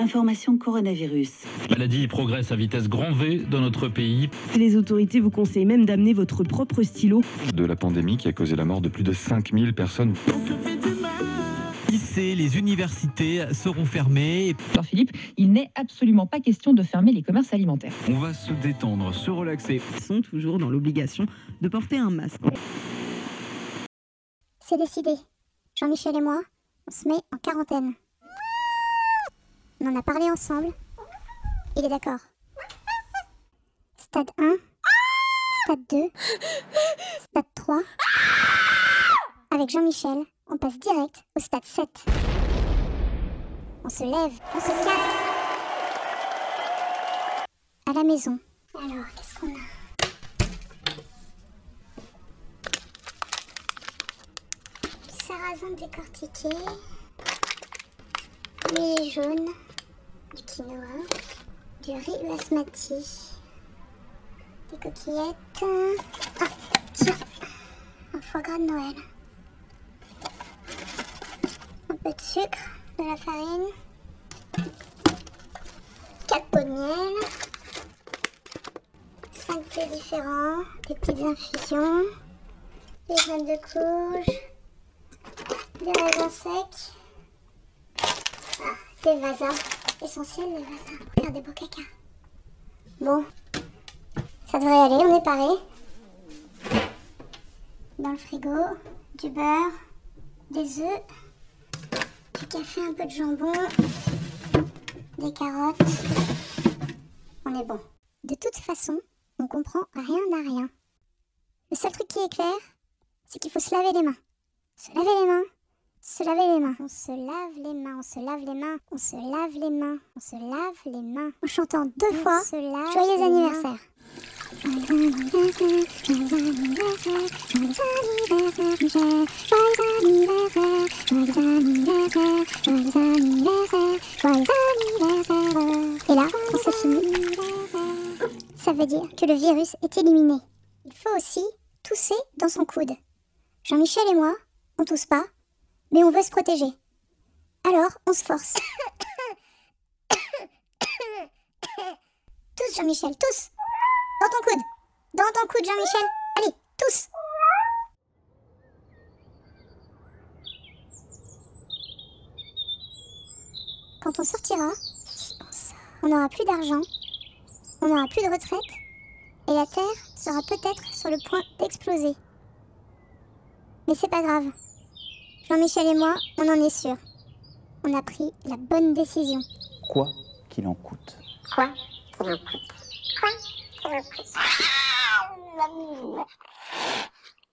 Information coronavirus. La maladie progresse à vitesse grand V dans notre pays. Les autorités vous conseillent même d'amener votre propre stylo. De la pandémie qui a causé la mort de plus de 5000 personnes. Lycées, les universités seront fermées. Alors Philippe, il n'est absolument pas question de fermer les commerces alimentaires. On va se détendre, se relaxer. Ils sont toujours dans l'obligation de porter un masque. C'est décidé. Jean-Michel et moi, on se met en quarantaine. On en a parlé ensemble. Il est d'accord. Stade 1, stade 2, stade 3. Avec Jean-Michel, on passe direct au stade 7. On se lève, on se casse. À la maison. Alors, qu'est-ce qu'on a? Sarrasin décortiqué. Du jaune. Du quinoa. Du riz basmati. Des coquillettes. Ah, tiens. Un foie gras de Noël. Un peu de sucre, de la farine. 4 pots de miel. 5 thés différents. Des petites infusions. Des graines de courge. Des raisins secs. Ah, des vasins. Essentiel vasins pour faire des beaux caca. Bon. Ça devrait aller, on est paré. Dans le frigo, du beurre, des œufs, du café, un peu de jambon, des carottes. On est bon. De toute façon, on comprend rien à rien. Le seul truc qui est clair, c'est qu'il faut se laver les mains. Se laver les mains. Se laver les mains. On se lave les mains, on se lave les mains, on se lave les mains, on se lave les mains. En chantant deux fois Joyeux anniversaire. Et là, quand c'est fini, ça veut dire que le virus est éliminé. Il faut aussi tousser dans son coude. Jean-Michel et moi, on tousse pas, mais on veut se protéger. Alors, on se force. Tous, Jean-Michel, tous Dans ton coude Dans ton coude, Jean-Michel Allez, tous Quand on sortira, on n'aura plus d'argent, on n'aura plus de retraite, et la Terre sera peut-être sur le point d'exploser. Mais c'est pas grave. Jean-Michel et moi, on en est sûr. On a pris la bonne décision. Quoi qu'il en coûte. Quoi qu'il en coûte. Quoi qu'il en coûte.